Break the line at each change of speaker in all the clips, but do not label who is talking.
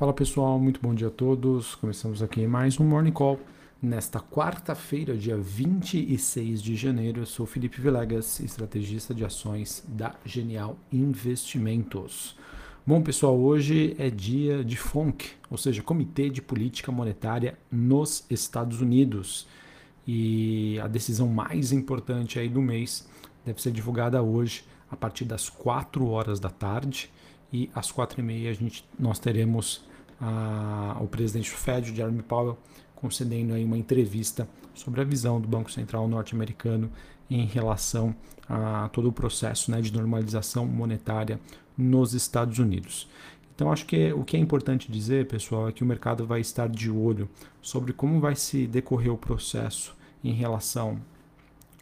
Fala pessoal, muito bom dia a todos. Começamos aqui mais um Morning Call. Nesta quarta-feira, dia 26 de janeiro, eu sou Felipe Vilegas, estrategista de ações da Genial Investimentos. Bom, pessoal, hoje é dia de FONC, ou seja, Comitê de Política Monetária nos Estados Unidos. E a decisão mais importante aí do mês deve ser divulgada hoje a partir das 4 horas da tarde e às 4 e meia a gente, nós teremos o presidente do Fed, Jeremy Powell, concedendo aí uma entrevista sobre a visão do Banco Central norte-americano em relação a todo o processo né, de normalização monetária nos Estados Unidos. Então, acho que o que é importante dizer, pessoal, é que o mercado vai estar de olho sobre como vai se decorrer o processo em relação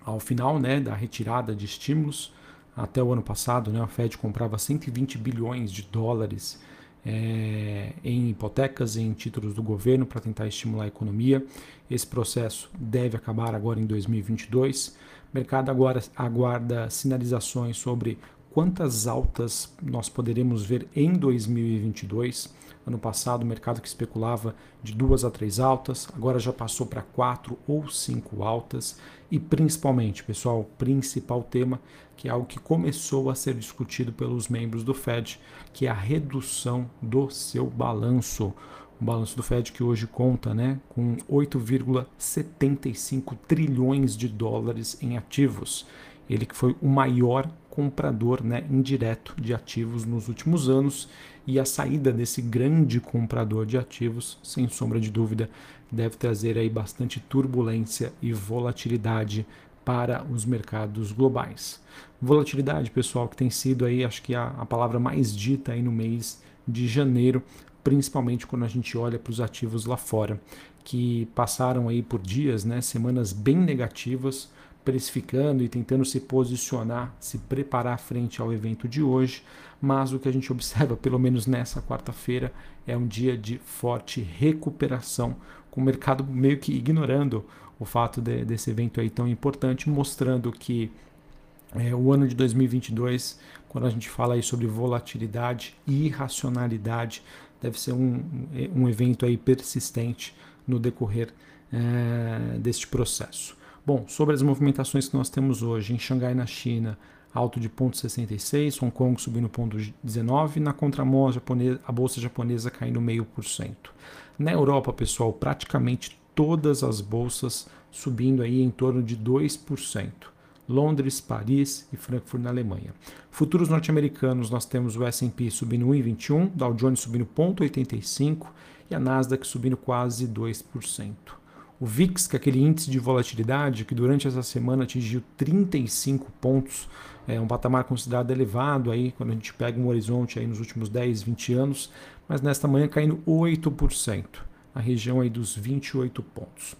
ao final né, da retirada de estímulos. Até o ano passado, né, a Fed comprava 120 bilhões de dólares é, em hipotecas, em títulos do governo para tentar estimular a economia. Esse processo deve acabar agora em 2022. O mercado agora aguarda sinalizações sobre quantas altas nós poderemos ver em 2022. Ano passado, o mercado que especulava de duas a três altas, agora já passou para quatro ou cinco altas. E principalmente, pessoal, o principal tema, que é algo que começou a ser discutido pelos membros do Fed, que é a redução do seu balanço. O balanço do Fed que hoje conta né, com 8,75 trilhões de dólares em ativos. Ele que foi o maior comprador né, indireto de ativos nos últimos anos e a saída desse grande comprador de ativos, sem sombra de dúvida, deve trazer aí bastante turbulência e volatilidade para os mercados globais. Volatilidade, pessoal, que tem sido aí, acho que a, a palavra mais dita aí no mês de janeiro, principalmente quando a gente olha para os ativos lá fora, que passaram aí por dias, né, semanas bem negativas, precificando e tentando se posicionar, se preparar frente ao evento de hoje, mas o que a gente observa, pelo menos nessa quarta-feira, é um dia de forte recuperação, com o mercado meio que ignorando o fato de, desse evento aí tão importante, mostrando que é, o ano de 2022, quando a gente fala aí sobre volatilidade e irracionalidade, deve ser um, um evento aí persistente no decorrer é, deste processo. Bom, sobre as movimentações que nós temos hoje em Xangai, na China, alto de 0,66, Hong Kong subindo 0,19, na contramão a, bolsa japonesa caindo 0,5%. Na Europa, pessoal, praticamente todas as bolsas subindo aí em torno de 2%. Londres, Paris e Frankfurt na Alemanha. Futuros norte-americanos, nós temos o S&P subindo 1,21, Dow Jones subindo 0,85 e a Nasdaq subindo quase 2%. O VIX, que é aquele índice de volatilidade que durante essa semana atingiu 35 pontos, é um patamar considerado elevado aí quando a gente pega um horizonte aí nos últimos 10, 20 anos, mas nesta manhã caindo 8%, na região aí dos 28 pontos.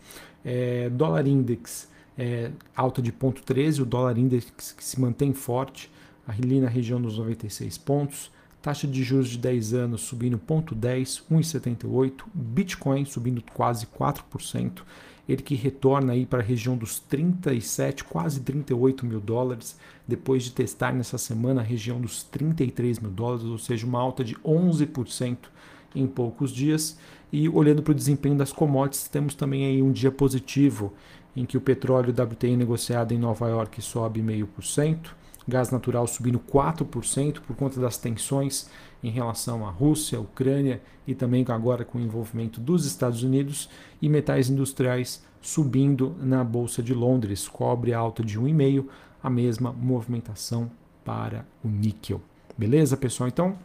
É, dólar index é, alta de 0,13, o dólar index que se mantém forte, ali na região dos 96 pontos. Taxa de juros de 10 anos subindo 0,10, 1,78. Bitcoin subindo quase 4%. Ele que retorna aí para a região dos 37, quase 38 mil dólares, depois de testar nessa semana a região dos 33 mil dólares, ou seja, uma alta de 11% em poucos dias. E olhando para o desempenho das commodities, temos também aí um dia positivo, em que o petróleo WTI negociado em Nova York sobe 0,5%, gás natural subindo 4% por conta das tensões em relação à Rússia, Ucrânia e também agora com o envolvimento dos Estados Unidos e metais industriais subindo na Bolsa de Londres, cobre alta de 1,5%, a mesma movimentação para o níquel. Beleza, pessoal? Então,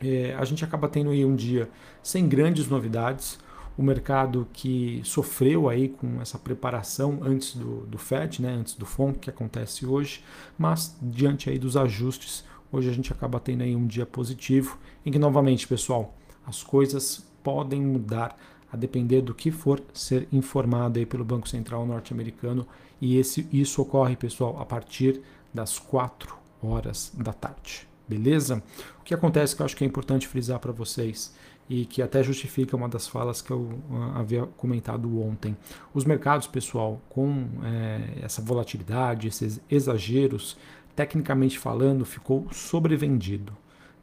é, a gente acaba tendo aí um dia sem grandes novidades, o mercado que sofreu aí com essa preparação antes do, do FED, né, antes do FONC que acontece hoje, mas diante aí dos ajustes, hoje a gente acaba tendo aí um dia positivo, em que novamente, pessoal, as coisas podem mudar a depender do que for ser informado aí pelo Banco Central norte-americano e esse, isso ocorre, pessoal, a partir das 4 horas da tarde. Beleza? O que acontece que eu acho que é importante frisar para vocês e que até justifica uma das falas que eu uh, havia comentado ontem. Os mercados, pessoal, com é, essa volatilidade, esses exageros, tecnicamente falando, ficou sobrevendido.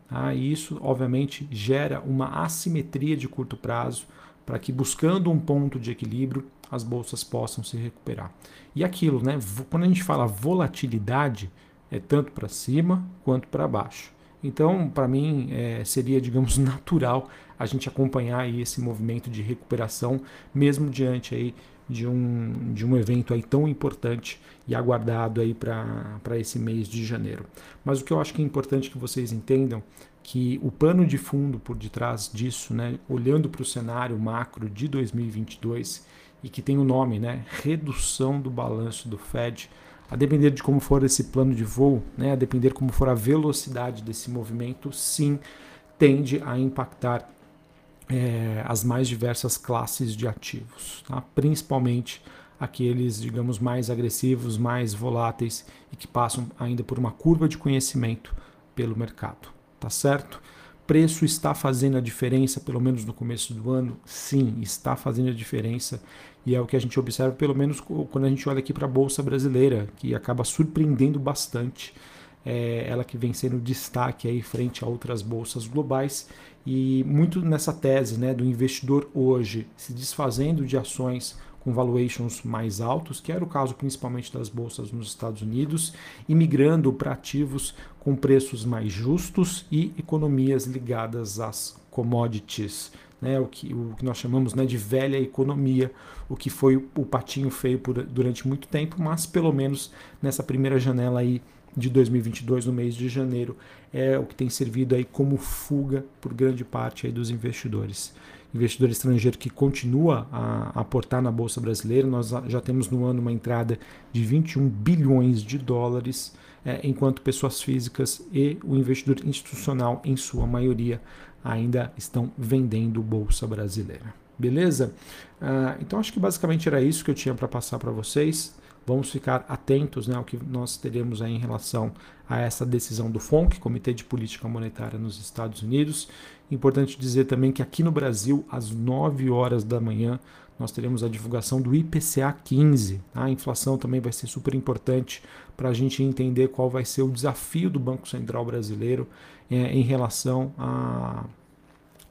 Ah, e isso, obviamente, gera uma assimetria de curto prazo para que, buscando um ponto de equilíbrio, as bolsas possam se recuperar. E aquilo, né? Quando a gente fala volatilidade, é tanto para cima quanto para baixo. Então, para mim, é, seria, digamos, natural a gente acompanhar aí esse movimento de recuperação, mesmo diante aí de um, de um evento aí tão importante e aguardado para esse mês de janeiro. Mas o que eu acho que é importante que vocês entendam que o pano de fundo por detrás disso, né, olhando para o cenário macro de 2022 e que tem o nome, né, redução do balanço do Fed, a depender de como for esse plano de voo, né, a depender como for a velocidade desse movimento, sim, tende a impactar é, as mais diversas classes de ativos, tá? principalmente aqueles, digamos, mais agressivos, mais voláteis e que passam ainda por uma curva de conhecimento pelo mercado, tá certo? Preço está fazendo a diferença, pelo menos no começo do ano? Sim, está fazendo a diferença e é o que a gente observa, pelo menos quando a gente olha aqui para a Bolsa Brasileira, que acaba surpreendendo bastante. É ela que vem sendo destaque aí frente a outras bolsas globais e muito nessa tese né, do investidor hoje se desfazendo de ações com valuations mais altos, que era o caso principalmente das bolsas nos Estados Unidos, e migrando para ativos com preços mais justos e economias ligadas às commodities né, o, que, o que nós chamamos né, de velha economia, o que foi o, patinho feio por, durante muito tempo, mas pelo menos nessa primeira janela aí de 2022, no mês de janeiro, é o que tem servido aí como fuga por grande parte aí dos investidores. Investidor estrangeiro que continua a aportar na Bolsa Brasileira, nós já temos no ano uma entrada de 21 bilhões de dólares, é, enquanto pessoas físicas e o investidor institucional, em sua maioria, ainda estão vendendo bolsa brasileira. Beleza? Uh, então acho que basicamente era isso que eu tinha para passar para vocês. Vamos ficar atentos né, ao que nós teremos aí em relação a essa decisão do FONC, Comitê de Política Monetária nos Estados Unidos. Importante dizer também que aqui no Brasil, às 9 horas da manhã, nós teremos a divulgação do IPCA 15. Tá? A inflação também vai ser super importante para a gente entender qual vai ser o desafio do Banco Central brasileiro é, em relação à,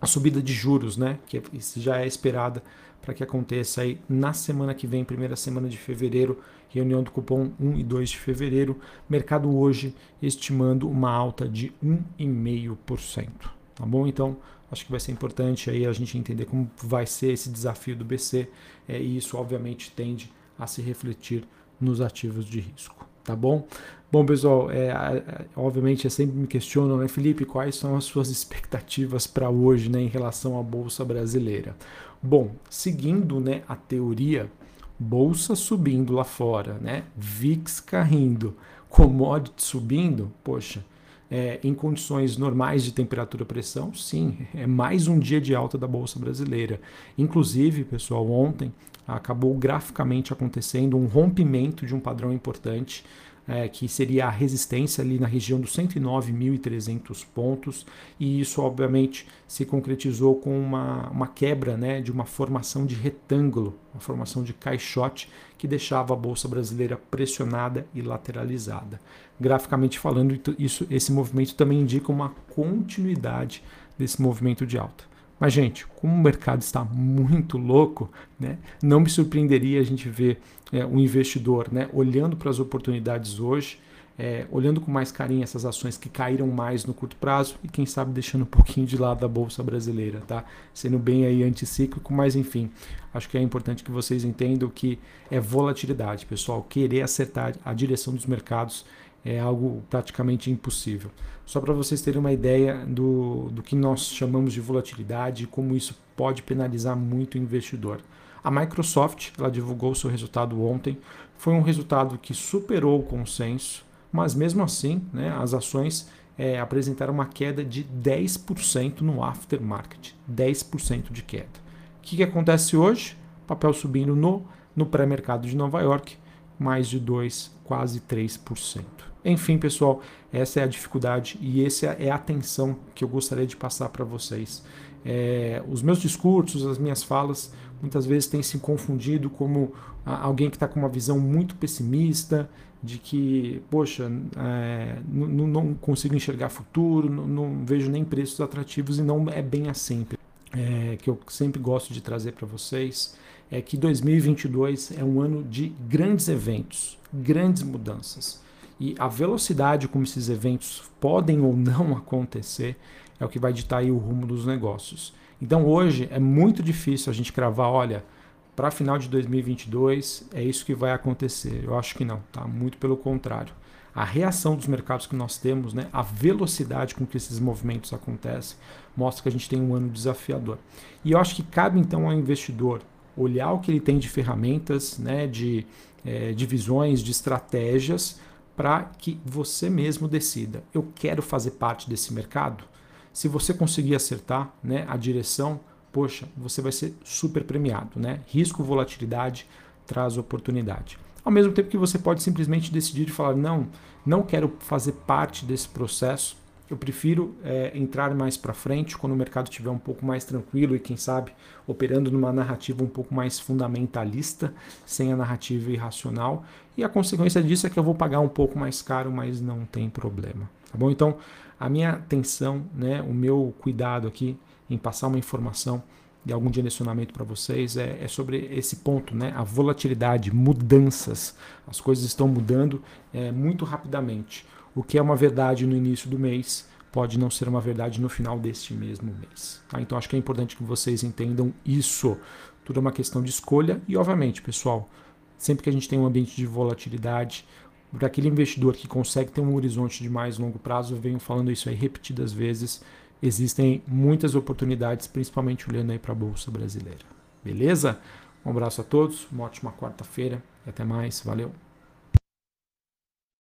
à subida de juros, né? que já é esperada para que aconteça aí na semana que vem, primeira semana de fevereiro, reunião do cupom 1 e 2 de fevereiro, mercado hoje estimando uma alta de 1,5%. Tá bom? Então, acho que vai ser importante aí a gente entender como vai ser esse desafio do BC é, e isso obviamente tende a se refletir nos ativos de risco, tá bom? Bom, pessoal, é, é, obviamente sempre me questionam, né, Felipe, quais são as suas expectativas para hoje, né, em relação à bolsa brasileira? Bom, seguindo, né, a teoria, bolsa subindo lá fora, né, VIX caindo, commodity subindo, poxa, é, em condições normais de temperatura-pressão, sim, é mais um dia de alta da Bolsa Brasileira. Inclusive, pessoal, ontem acabou graficamente acontecendo um rompimento de um padrão importante é, que seria a resistência ali na região dos 109.300 pontos, e isso obviamente se concretizou com uma, uma quebra né, de uma formação de retângulo, uma formação de caixote que deixava a bolsa brasileira pressionada e lateralizada. Graficamente falando, isso, esse movimento também indica uma continuidade desse movimento de alta. Mas, gente, como o mercado está muito louco, né, não me surpreenderia a gente ver é, um investidor né, olhando para as oportunidades hoje, é, olhando com mais carinho essas ações que caíram mais no curto prazo e quem sabe deixando um pouquinho de lado a bolsa brasileira, tá? Sendo bem aí anticíclico, mas enfim, acho que é importante que vocês entendam que é volatilidade, pessoal. Querer acertar a direção dos mercados é algo praticamente impossível. Só para vocês terem uma ideia do, do que nós chamamos de volatilidade e como isso pode penalizar muito o investidor. A Microsoft ela divulgou seu resultado ontem, foi um resultado que superou o consenso, mas mesmo assim né, as ações é, apresentaram uma queda de 10% no aftermarket, 10% de queda. O que, que acontece hoje? Papel subindo no, no pré-mercado de Nova York, mais de 2, quase 3%. Enfim, pessoal, essa é a dificuldade e essa é a atenção que eu gostaria de passar para vocês. É, os meus discursos, as minhas falas, muitas vezes têm se confundido como alguém que está com uma visão muito pessimista, de que, poxa, é, não, não, consigo enxergar futuro, não, não, vejo nem preços atrativos e não é bem assim. É, que eu sempre gosto de trazer para vocês é que 2022 é um ano de grandes eventos, grandes mudanças. E a velocidade como esses eventos podem ou não acontecer é o que vai ditar o rumo dos negócios. Então hoje é muito difícil a gente cravar, olha, para final de 2022 é isso que vai acontecer. Eu acho que não, tá? Muito pelo contrário. A reação dos mercados que nós temos, né, a velocidade com que esses movimentos acontecem, mostra que a gente tem um ano desafiador. E eu acho que cabe então ao investidor olhar o que ele tem de ferramentas, né, de, é, de visões, de estratégias, para que você mesmo decida: eu quero fazer parte desse mercado? Se você conseguir acertar né, a direção, poxa, você vai ser super premiado. Né? Risco, volatilidade traz oportunidade. Ao mesmo tempo que você pode simplesmente decidir e falar: não, não quero fazer parte desse processo, eu prefiro é, entrar mais para frente quando o mercado estiver um pouco mais tranquilo e, quem sabe, operando numa narrativa um pouco mais fundamentalista, sem a narrativa irracional. E a consequência disso é que eu vou pagar um pouco mais caro, mas não tem problema. Tá bom? Então, a minha atenção, né, o meu cuidado aqui em passar uma informação e algum direcionamento para vocês é, é, sobre esse ponto, né? A volatilidade, mudanças. As coisas estão mudando é, muito rapidamente. O que é uma verdade no início do mês pode não ser uma verdade no final deste mesmo mês. Tá? Então acho que é importante que vocês entendam isso. Tudo é uma questão de escolha e, obviamente, pessoal, sempre que a gente tem um ambiente de volatilidade, para aquele investidor que consegue ter um horizonte de mais longo prazo, eu venho falando isso aí repetidas vezes, existem muitas oportunidades, principalmente olhando aí para a Bolsa Brasileira. Beleza? Um abraço a todos, uma ótima quarta-feira e até mais. Valeu!